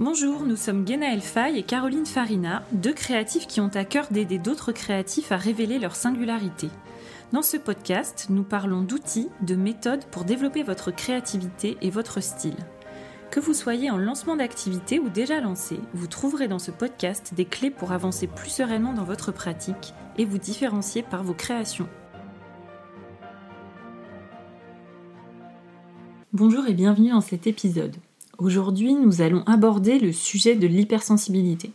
Bonjour, nous sommes Genaël Fay et Caroline Farina, deux créatifs qui ont à cœur d'aider d'autres créatifs à révéler leur singularité. Dans ce podcast, nous parlons d'outils, de méthodes pour développer votre créativité et votre style. Que vous soyez en lancement d'activité ou déjà lancé, vous trouverez dans ce podcast des clés pour avancer plus sereinement dans votre pratique et vous différencier par vos créations. Bonjour et bienvenue dans cet épisode. Aujourd'hui, nous allons aborder le sujet de l'hypersensibilité.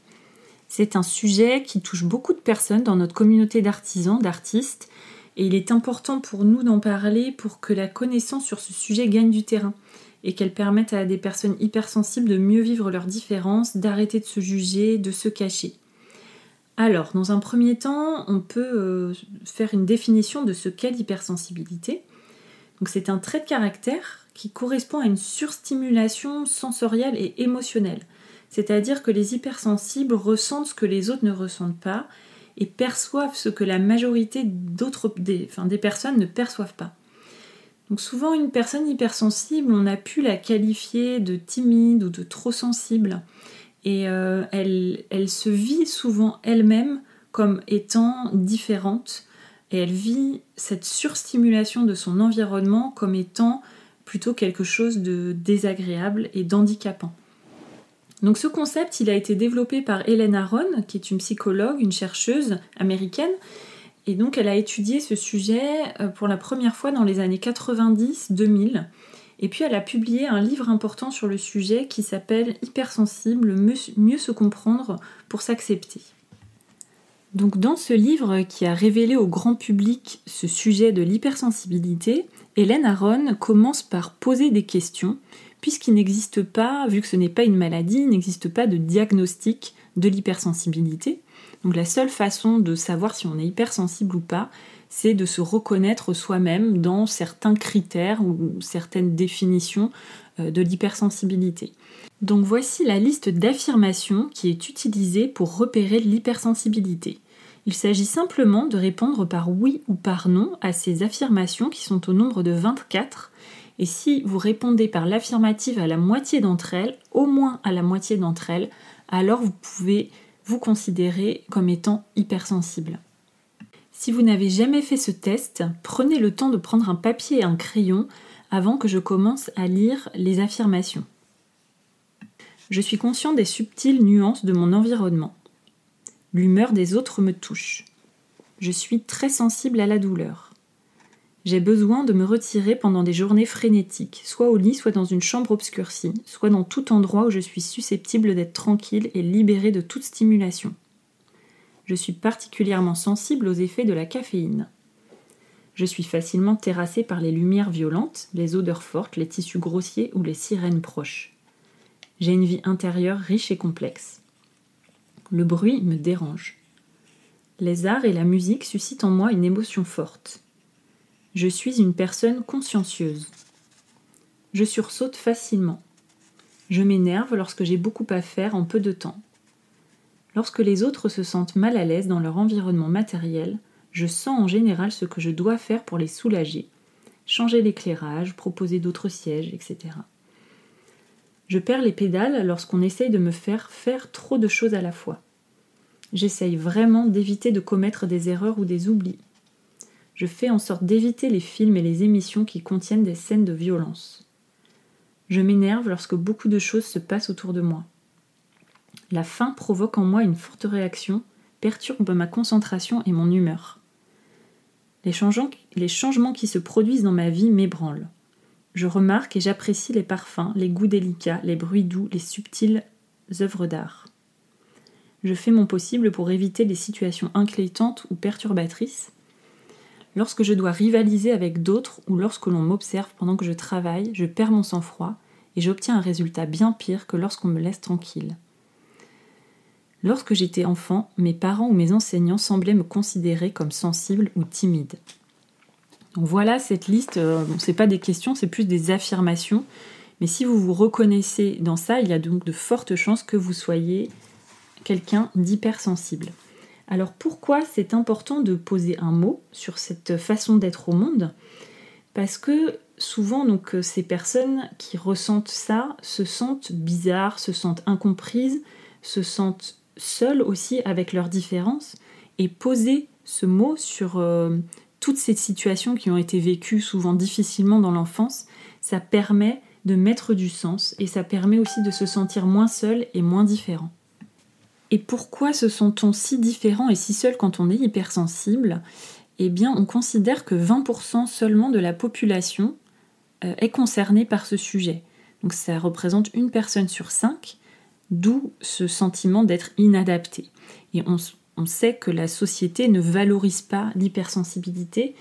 C'est un sujet qui touche beaucoup de personnes dans notre communauté d'artisans, d'artistes, et il est important pour nous d'en parler pour que la connaissance sur ce sujet gagne du terrain et qu'elle permette à des personnes hypersensibles de mieux vivre leurs différences, d'arrêter de se juger, de se cacher. Alors, dans un premier temps, on peut euh, faire une définition de ce qu'est l'hypersensibilité. Donc, c'est un trait de caractère qui correspond à une surstimulation sensorielle et émotionnelle. C'est-à-dire que les hypersensibles ressentent ce que les autres ne ressentent pas et perçoivent ce que la majorité d'autres, des, personnes ne perçoivent pas. Donc souvent une personne hypersensible, on a pu la qualifier de timide ou de trop sensible. Et euh, elle, elle se vit souvent elle-même comme étant différente. Et elle vit cette surstimulation de son environnement comme étant plutôt quelque chose de désagréable et d'handicapant. Donc ce concept, il a été développé par Hélène Aron, qui est une psychologue, une chercheuse américaine, et donc elle a étudié ce sujet euh, pour la première fois dans les années 90-2000. Et puis elle a publié un livre important sur le sujet qui s'appelle Hypersensible, mieux se comprendre pour s'accepter. Donc dans ce livre qui a révélé au grand public ce sujet de l'hypersensibilité, Hélène Aron commence par poser des questions, puisqu'il n'existe pas, vu que ce n'est pas une maladie, il n'existe pas de diagnostic de l'hypersensibilité. Donc la seule façon de savoir si on est hypersensible ou pas, c'est de se reconnaître soi-même dans certains critères ou certaines définitions euh, de l'hypersensibilité. Donc voici la liste d'affirmations qui est utilisée pour repérer l'hypersensibilité. Il s'agit simplement de répondre par oui ou par non à ces affirmations qui sont au nombre de 24. Et si vous répondez par l'affirmative à la moitié d'entre elles, au moins à la moitié d'entre elles, alors vous pouvez vous considérer comme étant hypersensible. Si vous n'avez jamais fait ce test, prenez le temps de prendre un papier et un crayon avant que je commence à lire les affirmations. Je suis conscient des subtiles nuances de mon environnement. L'humeur des autres me touche. Je suis très sensible à la douleur. J'ai besoin de me retirer pendant des journées frénétiques, soit au lit, soit dans une chambre obscurcie, soit dans tout endroit où je suis susceptible d'être tranquille et libérée de toute stimulation. Je suis particulièrement sensible aux effets de la caféine. Je suis facilement terrassée par les lumières violentes, les odeurs fortes, les tissus grossiers ou les sirènes proches. J'ai une vie intérieure riche et complexe. Le bruit me dérange. Les arts et la musique suscitent en moi une émotion forte. Je suis une personne consciencieuse. Je sursaute facilement. Je m'énerve lorsque j'ai beaucoup à faire en peu de temps. Lorsque les autres se sentent mal à l'aise dans leur environnement matériel, je sens en général ce que je dois faire pour les soulager. Changer l'éclairage, proposer d'autres sièges, etc. Je perds les pédales lorsqu'on essaye de me faire faire trop de choses à la fois. J'essaye vraiment d'éviter de commettre des erreurs ou des oublis. Je fais en sorte d'éviter les films et les émissions qui contiennent des scènes de violence. Je m'énerve lorsque beaucoup de choses se passent autour de moi. La faim provoque en moi une forte réaction, perturbe ma concentration et mon humeur. Les changements, les changements qui se produisent dans ma vie m'ébranlent. Je remarque et j'apprécie les parfums, les goûts délicats, les bruits doux, les subtiles œuvres d'art. Je fais mon possible pour éviter les situations inquiétantes ou perturbatrices. Lorsque je dois rivaliser avec d'autres ou lorsque l'on m'observe pendant que je travaille, je perds mon sang-froid et j'obtiens un résultat bien pire que lorsqu'on me laisse tranquille. Lorsque j'étais enfant, mes parents ou mes enseignants semblaient me considérer comme sensible ou timide. Donc voilà cette liste, euh, c'est pas des questions, c'est plus des affirmations. Mais si vous vous reconnaissez dans ça, il y a donc de fortes chances que vous soyez quelqu'un d'hypersensible. Alors pourquoi c'est important de poser un mot sur cette façon d'être au monde? Parce que souvent, donc, ces personnes qui ressentent ça se sentent bizarres, se sentent incomprises, se sentent seules aussi avec leurs différences. Et poser ce mot sur toutes ces situations qui ont été vécues souvent difficilement dans l'enfance, ça permet de mettre du sens et ça permet aussi de se sentir moins seul et moins différent. Et pourquoi se sent-on si différent et si seul quand on est hypersensible? Eh bien, on considère que 20% seulement de la population euh, est concernée par ce sujet. Donc ça représente une personne sur cinq, d'où ce sentiment d'être inadapté. Et on, on sait que la société ne valorise pas l'hypersensibilité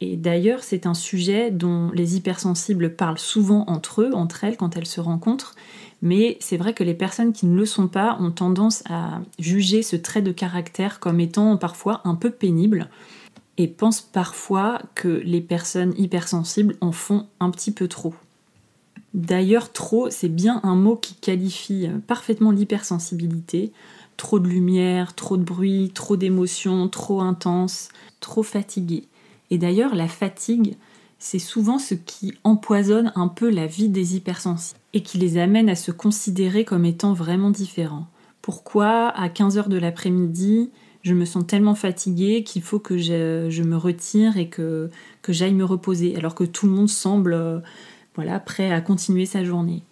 et d'ailleurs, c'est un sujet dont les hypersensibles parlent souvent entre eux, entre elles, quand elles se rencontrent. Mais c'est vrai que les personnes qui ne le sont pas ont tendance à juger ce trait de caractère comme étant parfois un peu pénible et pensent parfois que les personnes hypersensibles en font un petit peu trop. D'ailleurs, trop, c'est bien un mot qui qualifie parfaitement l'hypersensibilité. Trop de lumière, trop de bruit, trop d'émotions, trop intense, trop fatigué. Et d'ailleurs, la fatigue, c'est souvent ce qui empoisonne un peu la vie des hypersensibles et qui les amène à se considérer comme étant vraiment différents. Pourquoi à 15h de l'après-midi, je me sens tellement fatiguée qu'il faut que je, me retire et que, j'aille me reposer, alors que tout le monde semble euh, voilà, prêt à continuer sa journée?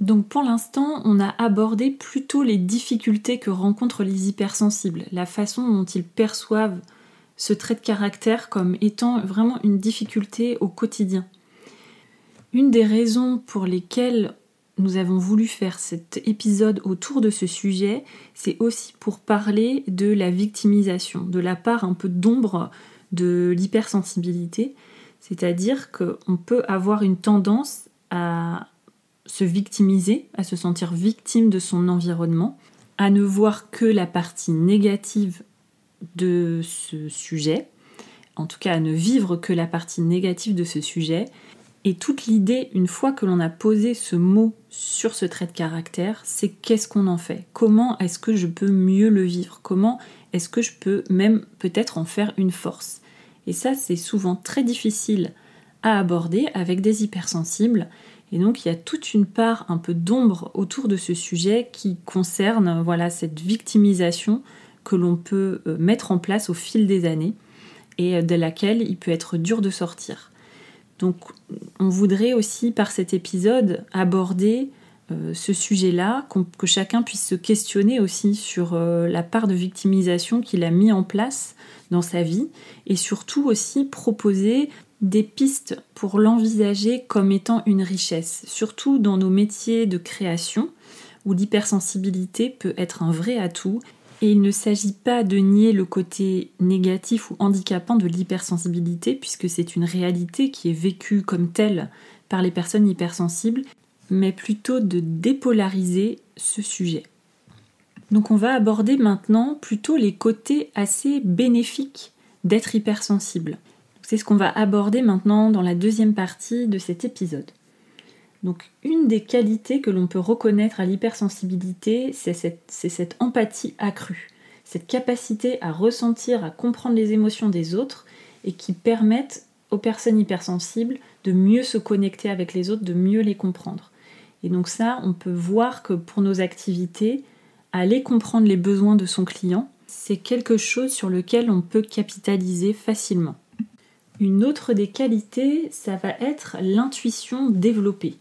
Donc pour l'instant, on a abordé plutôt les difficultés que rencontrent les hypersensibles, la façon dont ils perçoivent ce trait de caractère comme étant vraiment une difficulté au quotidien. Une des raisons pour lesquelles nous avons voulu faire cet épisode autour de ce sujet, c'est aussi pour parler de la victimisation, de la part un peu d'ombre de l'hypersensibilité, c'est-à-dire qu'on peut avoir une tendance à se victimiser, à se sentir victime de son environnement, à ne voir que la partie négative de ce sujet, en tout cas à ne vivre que la partie négative de ce sujet. Et toute l'idée, une fois que l'on a posé ce mot sur ce trait de caractère, c'est qu'est-ce qu'on en fait? Comment est-ce que je peux mieux le vivre? Comment est-ce que je peux même peut-être en faire une force? Et ça, c'est souvent très difficile à aborder avec des hypersensibles. Et donc il y a toute une part un peu d'ombre autour de ce sujet qui concerne voilà cette victimisation que l'on peut euh, mettre en place au fil des années et euh, de laquelle il peut être dur de sortir. Donc on voudrait aussi par cet épisode aborder euh, ce sujet-là, que chacun puisse se questionner aussi sur la part de victimisation qu'il a mis en place dans sa vie et surtout aussi proposer des pistes pour l'envisager comme étant une richesse, surtout dans nos métiers de création où l'hypersensibilité peut être un vrai atout et il ne s'agit pas de nier le côté négatif ou handicapant de l'hypersensibilité, puisque c'est une réalité qui est vécue comme telle par les personnes hypersensibles, mais plutôt de dépolariser ce sujet. Donc on va aborder maintenant plutôt les côtés assez bénéfiques d'être hypersensible. C'est ce qu'on va aborder maintenant dans la deuxième partie de cet épisode. Donc une des qualités que l'on peut reconnaître à l'hypersensibilité, c'est cette, empathie accrue, cette capacité à ressentir, à comprendre les émotions des autres et qui permettent aux personnes hypersensibles de mieux se connecter avec les autres, de mieux les comprendre. Et donc ça, on peut voir que pour nos activités, aller comprendre les besoins de son client, c'est quelque chose sur lequel on peut capitaliser facilement. Une autre des qualités, ça va être l'intuition développée.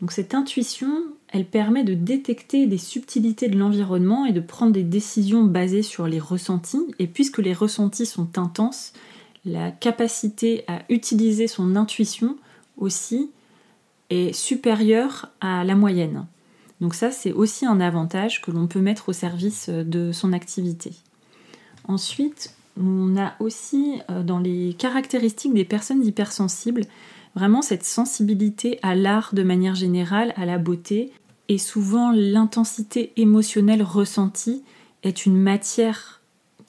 Donc cette intuition, elle permet de détecter des subtilités de l'environnement et de prendre des décisions basées sur les ressentis. Et puisque les ressentis sont intenses, la capacité à utiliser son intuition aussi est supérieure à la moyenne. Donc ça, c'est aussi un avantage que l'on peut mettre au service de son activité. Ensuite, on a aussi euh, dans les caractéristiques des personnes hypersensibles vraiment cette sensibilité à l'art de manière générale, à la beauté, et souvent l'intensité émotionnelle ressentie est une matière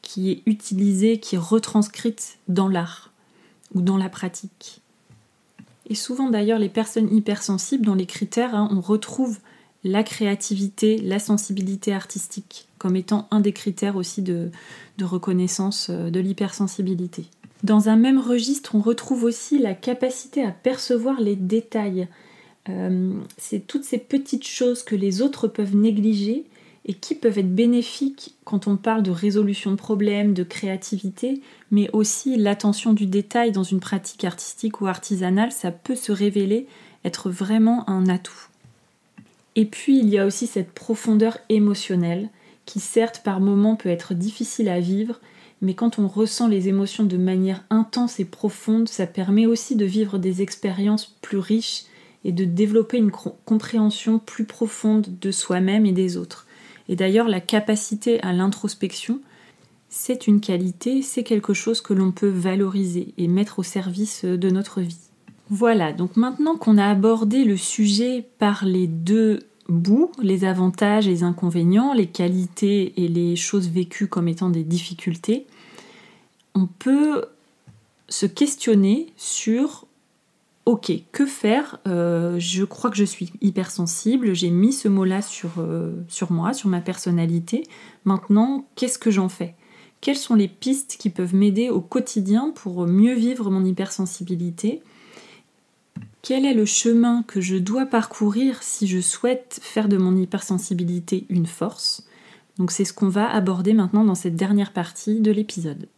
qui est utilisée, qui est retranscrite dans l'art ou dans la pratique. Et souvent d'ailleurs les personnes hypersensibles, dans les critères, hein, on retrouve la créativité, la sensibilité artistique comme étant un des critères aussi de reconnaissance euh, de l'hypersensibilité. Dans un même registre, on retrouve aussi la capacité à percevoir les détails. Euh, c'est toutes ces petites choses que les autres peuvent négliger et qui peuvent être bénéfiques quand on parle de résolution de problèmes, de créativité, mais aussi l'attention du détail dans une pratique artistique ou artisanale, ça peut se révéler être vraiment un atout. Et puis il y a aussi cette profondeur émotionnelle qui certes par moments peut être difficile à vivre, mais quand on ressent les émotions de manière intense et profonde, ça permet aussi de vivre des expériences plus riches et de développer une compréhension plus profonde de soi-même et des autres. Et d'ailleurs, la capacité à l'introspection, c'est une qualité, c'est quelque chose que l'on peut valoriser et mettre au service de notre vie. Voilà, donc maintenant qu'on a abordé le sujet par les deux bouts, les avantages et les inconvénients, les qualités et les choses vécues comme étant des difficultés, on peut se questionner sur ok, que faire euh, Je crois que je suis hypersensible, j'ai mis ce mot-là sur, euh, sur moi, sur ma personnalité. Maintenant, qu'est-ce que j'en fais? Quelles sont les pistes qui peuvent m'aider au quotidien pour mieux vivre mon hypersensibilité? Quel est le chemin que je dois parcourir si je souhaite faire de mon hypersensibilité une force? Donc c'est ce qu'on va aborder maintenant dans cette dernière partie de l'épisode.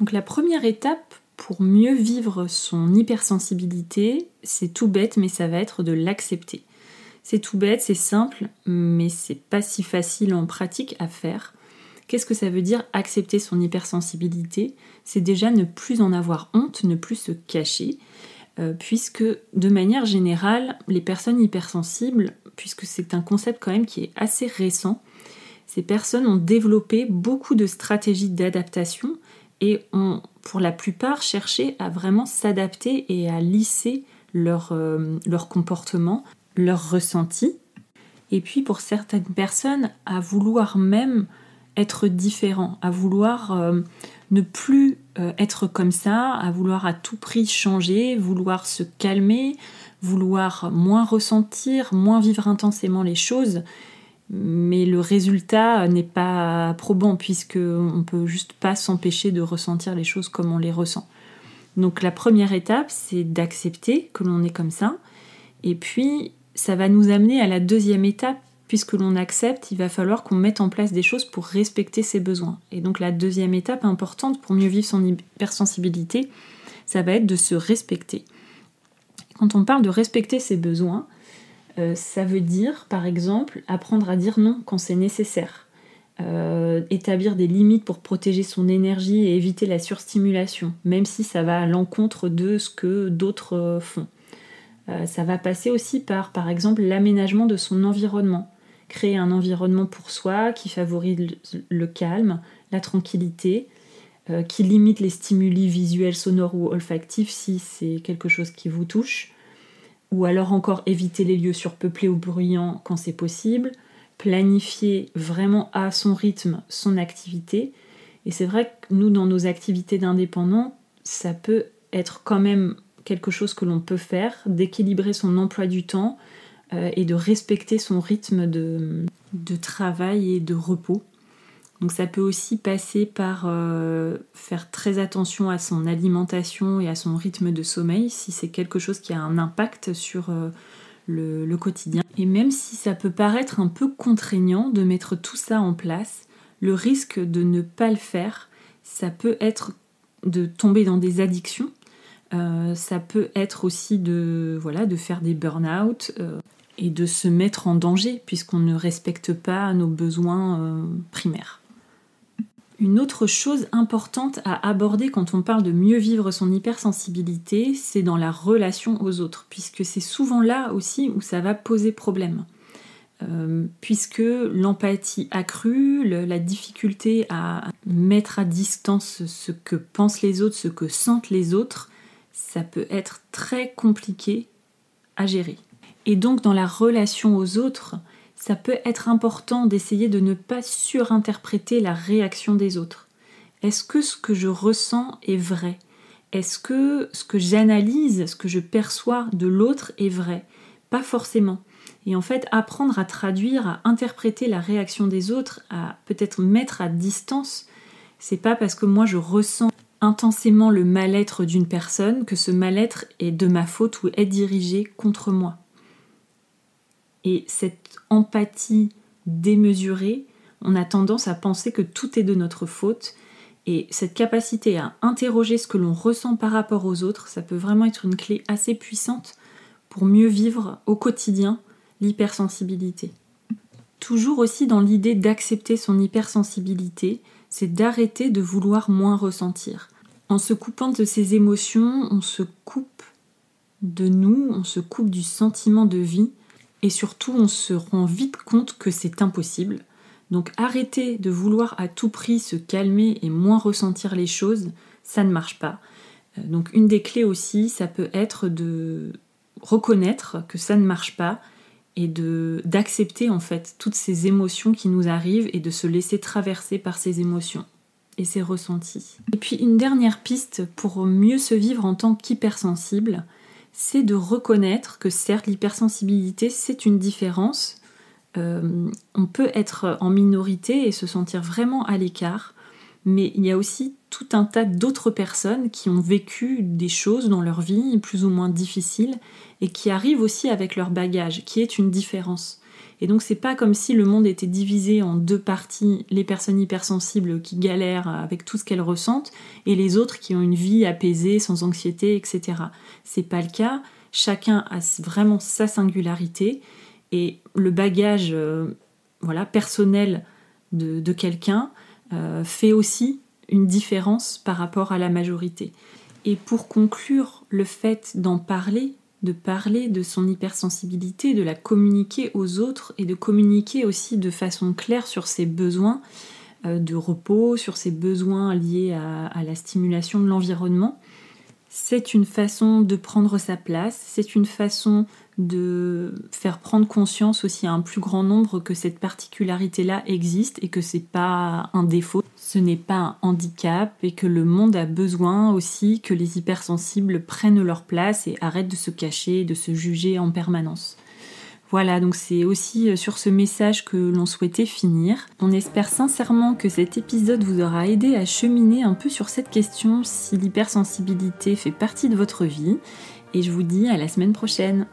Donc la première étape pour mieux vivre son hypersensibilité, c'est tout bête mais ça va être de l'accepter. C'est tout bête, c'est simple, mais c'est pas si facile en pratique à faire. Qu'est-ce que ça veut dire accepter son hypersensibilité? C'est déjà ne plus en avoir honte, ne plus se cacher. Euh, puisque de manière générale, les personnes hypersensibles, puisque c'est un concept quand même qui est assez récent, ces personnes ont développé beaucoup de stratégies d'adaptation et ont pour la plupart cherché à vraiment s'adapter et à lisser leur, euh, leur comportement, leur ressenti. Et puis pour certaines personnes, à vouloir même différent, à vouloir euh, ne plus euh, être comme ça, à vouloir à tout prix changer, vouloir se calmer, vouloir moins ressentir, moins vivre intensément les choses. Mais le résultat n'est pas probant puisque on peut juste pas s'empêcher de ressentir les choses comme on les ressent. Donc la première étape, c'est d'accepter que l'on est comme ça. Et puis, ça va nous amener à la deuxième étape puisque l'on accepte, il va falloir qu'on mette en place des choses pour respecter ses besoins. Et donc la deuxième étape importante pour mieux vivre son hypersensibilité, ça va être de se respecter. Quand on parle de respecter ses besoins, euh, ça veut dire, par exemple, apprendre à dire non quand c'est nécessaire. Euh, établir des limites pour protéger son énergie et éviter la surstimulation, même si ça va à l'encontre de ce que d'autres euh, font. ça va passer aussi par, par exemple, l'aménagement de son environnement créer un environnement pour soi qui favorise le, calme, la tranquillité, euh, qui limite les stimuli visuels, sonores ou olfactifs si c'est quelque chose qui vous touche, ou alors encore éviter les lieux surpeuplés ou bruyants quand c'est possible, planifier vraiment à son rythme son activité. Et c'est vrai que nous, dans nos activités d'indépendants, ça peut être quand même quelque chose que l'on peut faire, d'équilibrer son emploi du temps, euh, et de respecter son rythme de, travail et de repos. Donc ça peut aussi passer par euh, faire très attention à son alimentation et à son rythme de sommeil si c'est quelque chose qui a un impact sur euh, le, le, quotidien. Et même si ça peut paraître un peu contraignant de mettre tout ça en place, le risque de ne pas le faire, ça peut être de tomber dans des addictions. ça peut être aussi de, voilà, de faire des burn-out et de se mettre en danger puisqu'on ne respecte pas nos besoins euh, primaires. Une autre chose importante à aborder quand on parle de mieux vivre son hypersensibilité, c'est dans la relation aux autres, puisque c'est souvent là aussi où ça va poser problème. Euh, puisque l'empathie accrue, la difficulté à mettre à distance ce que pensent les autres, ce que sentent les autres, ça peut être très compliqué à gérer. Et donc dans la relation aux autres, ça peut être important d'essayer de ne pas surinterpréter la réaction des autres. Est-ce que ce que je ressens est vrai? Est-ce que ce que j'analyse, ce que je perçois de l'autre est vrai? Pas forcément. Et en fait, apprendre à traduire, à interpréter la réaction des autres, à peut-être mettre à distance, c'est pas parce que moi je ressens intensément le mal-être d'une personne que ce mal-être est de ma faute ou est dirigé contre moi. Et cette empathie démesurée, on a tendance à penser que tout est de notre faute. Et cette capacité à interroger ce que l'on ressent par rapport aux autres, ça peut vraiment être une clé assez puissante pour mieux vivre au quotidien l'hypersensibilité. Toujours aussi dans l'idée d'accepter son hypersensibilité, c'est d'arrêter de vouloir moins ressentir. En se coupant de ses émotions, on se coupe de nous, on se coupe du sentiment de vie et surtout on se rend vite compte que c'est impossible. Donc arrêter de vouloir à tout prix se calmer et moins ressentir les choses, ça ne marche pas. Euh, donc une des clés aussi, ça peut être de reconnaître que ça ne marche pas et d'accepter en fait toutes ces émotions qui nous arrivent et de se laisser traverser par ces émotions et ces ressentis. Et puis une dernière piste pour mieux se vivre en tant qu'hypersensible, c'est de reconnaître que certes l'hypersensibilité c'est une différence. Euh, on peut être en minorité et se sentir vraiment à l'écart, mais il y a aussi tout un tas d'autres personnes qui ont vécu des choses dans leur vie plus ou moins difficiles et qui arrivent aussi avec leur bagage, qui est une différence. Et donc c'est pas comme si le monde était divisé en deux parties, les personnes hypersensibles qui galèrent avec tout ce qu'elles ressentent et les autres qui ont une vie apaisée, sans anxiété, etc. C'est pas le cas. Chacun a vraiment sa singularité et le bagage euh, voilà, personnel de, quelqu'un euh, fait aussi une différence par rapport à la majorité. Et pour conclure, le fait d'en parler, de parler de son hypersensibilité, de la communiquer aux autres et de communiquer aussi de façon claire sur ses besoins euh, de repos, sur ses besoins liés à la stimulation de l'environnement, c'est une façon de prendre sa place, c'est une façon de faire prendre conscience aussi à un plus grand nombre que cette particularité-là existe et que c'est pas un défaut, ce n'est pas un handicap et que le monde a besoin aussi que les hypersensibles prennent leur place et arrêtent de se cacher, de se juger en permanence. Voilà, donc c'est aussi euh, sur ce message que l'on souhaitait finir. On espère sincèrement que cet épisode vous aura aidé à cheminer un peu sur cette question si l'hypersensibilité fait partie de votre vie. Et je vous dis à la semaine prochaine.